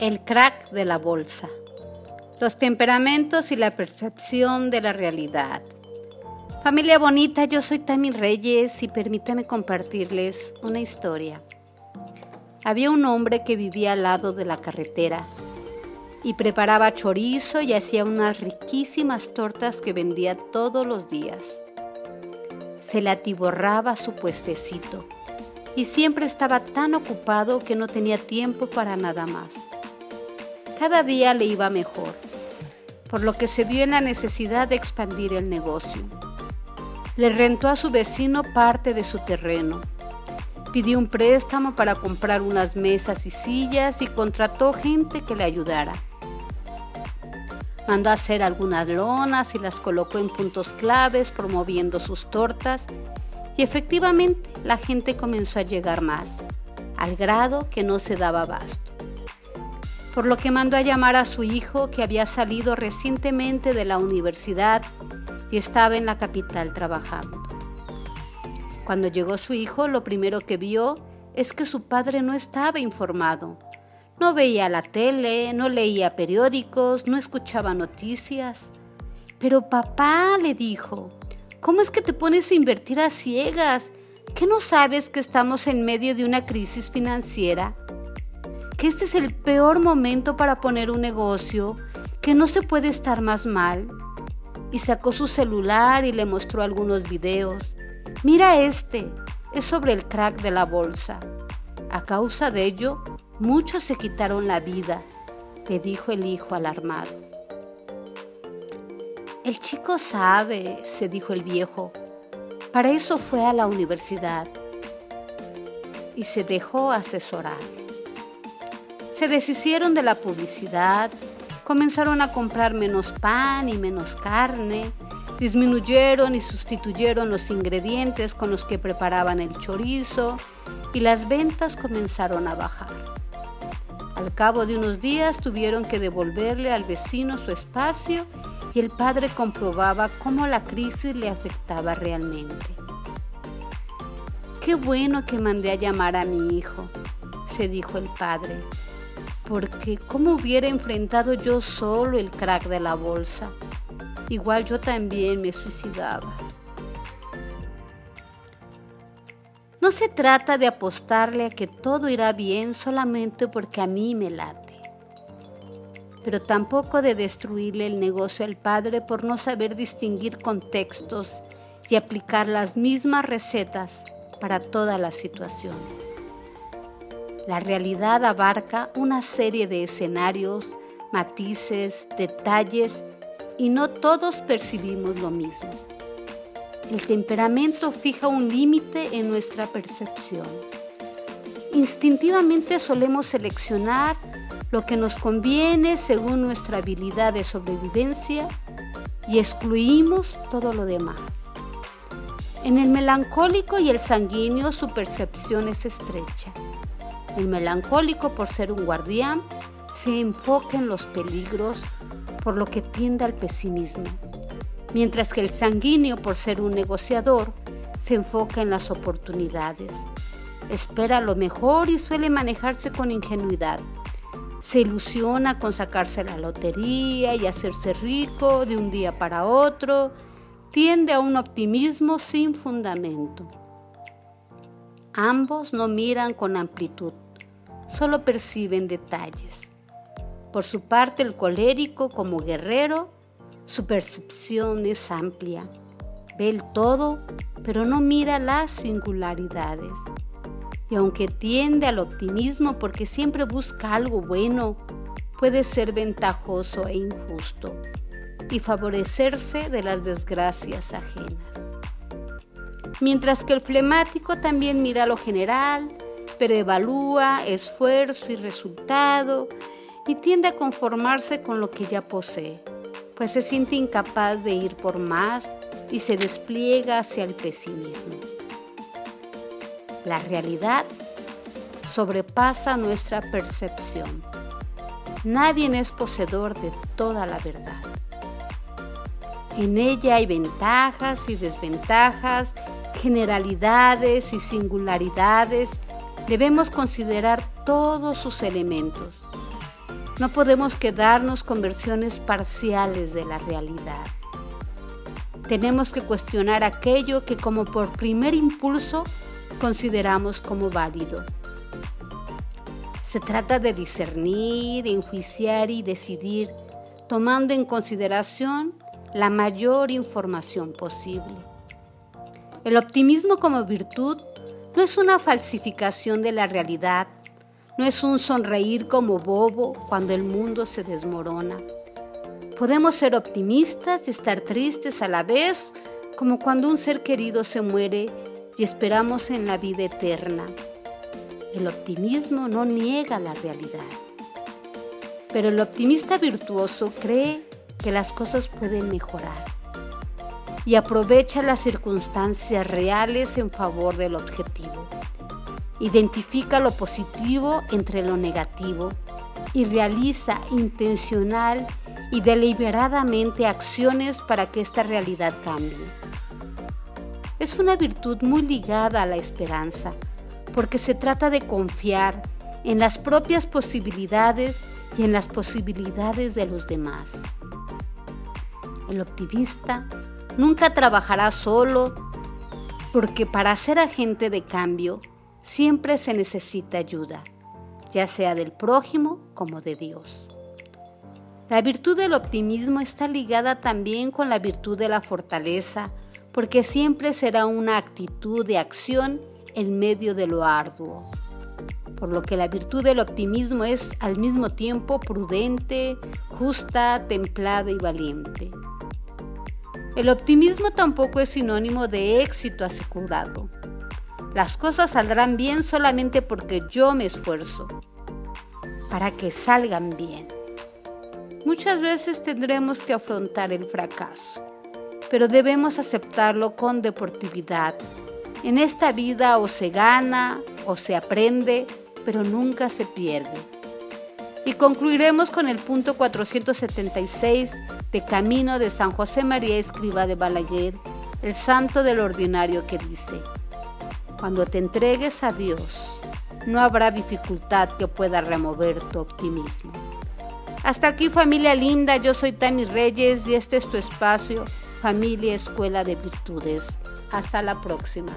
El crack de la bolsa. Los temperamentos y la percepción de la realidad. Familia bonita, yo soy Tami Reyes y permítame compartirles una historia. Había un hombre que vivía al lado de la carretera y preparaba chorizo y hacía unas riquísimas tortas que vendía todos los días. Se le atiborraba su puestecito y siempre estaba tan ocupado que no tenía tiempo para nada más. Cada día le iba mejor, por lo que se vio en la necesidad de expandir el negocio. Le rentó a su vecino parte de su terreno, pidió un préstamo para comprar unas mesas y sillas y contrató gente que le ayudara. Mandó a hacer algunas lonas y las colocó en puntos claves promoviendo sus tortas y efectivamente la gente comenzó a llegar más, al grado que no se daba abasto por lo que mandó a llamar a su hijo que había salido recientemente de la universidad y estaba en la capital trabajando. Cuando llegó su hijo, lo primero que vio es que su padre no estaba informado. No veía la tele, no leía periódicos, no escuchaba noticias. Pero papá le dijo, ¿cómo es que te pones a invertir a ciegas? ¿Qué no sabes que estamos en medio de una crisis financiera? Que este es el peor momento para poner un negocio, que no se puede estar más mal. Y sacó su celular y le mostró algunos videos. Mira este, es sobre el crack de la bolsa. A causa de ello, muchos se quitaron la vida, le dijo el hijo alarmado. El chico sabe, se dijo el viejo. Para eso fue a la universidad y se dejó asesorar se deshicieron de la publicidad, comenzaron a comprar menos pan y menos carne, disminuyeron y sustituyeron los ingredientes con los que preparaban el chorizo y las ventas comenzaron a bajar. Al cabo de unos días tuvieron que devolverle al vecino su espacio y el padre comprobaba cómo la crisis le afectaba realmente. Qué bueno que mandé a llamar a mi hijo, se dijo el padre porque ¿cómo hubiera enfrentado yo solo el crack de la bolsa? Igual yo también me suicidaba. No se trata de apostarle a que todo irá bien solamente porque a mí me late, pero tampoco de destruirle el negocio al padre por no saber distinguir contextos y aplicar las mismas recetas para todas las situaciones. La realidad abarca una serie de escenarios, matices, detalles y no todos percibimos lo mismo. El temperamento fija un límite en nuestra percepción. Instintivamente solemos seleccionar lo que nos conviene según nuestra habilidad de sobrevivencia y excluimos todo lo demás. En el melancólico y el sanguíneo su percepción es estrecha. El melancólico, por ser un guardián, se enfoca en los peligros, por lo que tiende al pesimismo, mientras que el sanguíneo, por ser un negociador, se enfoca en las oportunidades. Espera lo mejor y suele manejarse con ingenuidad. Se ilusiona con sacarse la lotería y hacerse rico de un día para otro. Tiende a un optimismo sin fundamento. Ambos no miran con amplitud, solo perciben detalles. Por su parte, el colérico como guerrero, su percepción es amplia. Ve el todo, pero no mira las singularidades. Y aunque tiende al optimismo porque siempre busca algo bueno, puede ser ventajoso e injusto y favorecerse de las desgracias ajenas mientras que el flemático también mira lo general, pero evalúa esfuerzo y resultado y tiende a conformarse con lo que ya posee, pues se siente incapaz de ir por más y se despliega hacia el pesimismo. La realidad sobrepasa nuestra percepción. Nadie es poseedor de toda la verdad. En ella hay ventajas y desventajas generalidades y singularidades, debemos considerar todos sus elementos. No podemos quedarnos con versiones parciales de la realidad. Tenemos que cuestionar aquello que como por primer impulso consideramos como válido. Se trata de discernir, enjuiciar y decidir, tomando en consideración la mayor información posible. El optimismo como virtud no es una falsificación de la realidad, no es un sonreír como bobo cuando el mundo se desmorona. Podemos ser optimistas y estar tristes a la vez, como cuando un ser querido se muere y esperamos en la vida eterna. El optimismo no niega la realidad, pero el optimista virtuoso cree que las cosas pueden mejorar y aprovecha las circunstancias reales en favor del objetivo. Identifica lo positivo entre lo negativo y realiza intencional y deliberadamente acciones para que esta realidad cambie. Es una virtud muy ligada a la esperanza, porque se trata de confiar en las propias posibilidades y en las posibilidades de los demás. El optimista nunca trabajará solo porque para ser agente de cambio siempre se necesita ayuda, ya sea del prójimo como de Dios. La virtud del optimismo está ligada también con la virtud de la fortaleza, porque siempre será una actitud de acción en medio de lo arduo. Por lo que la virtud del optimismo es al mismo tiempo prudente, justa, templada y valiente. El optimismo tampoco es sinónimo de éxito asegurado. Las cosas saldrán bien solamente porque yo me esfuerzo, para que salgan bien. Muchas veces tendremos que afrontar el fracaso, pero debemos aceptarlo con deportividad. En esta vida o se gana o se aprende, pero nunca se pierde. Y concluiremos con el punto 476 de Camino de San José María Escriba de Balaguer, el santo del ordinario que dice, cuando te entregues a Dios, no habrá dificultad que pueda remover tu optimismo. Hasta aquí familia linda, yo soy Tami Reyes y este es tu espacio, familia Escuela de Virtudes. Hasta la próxima.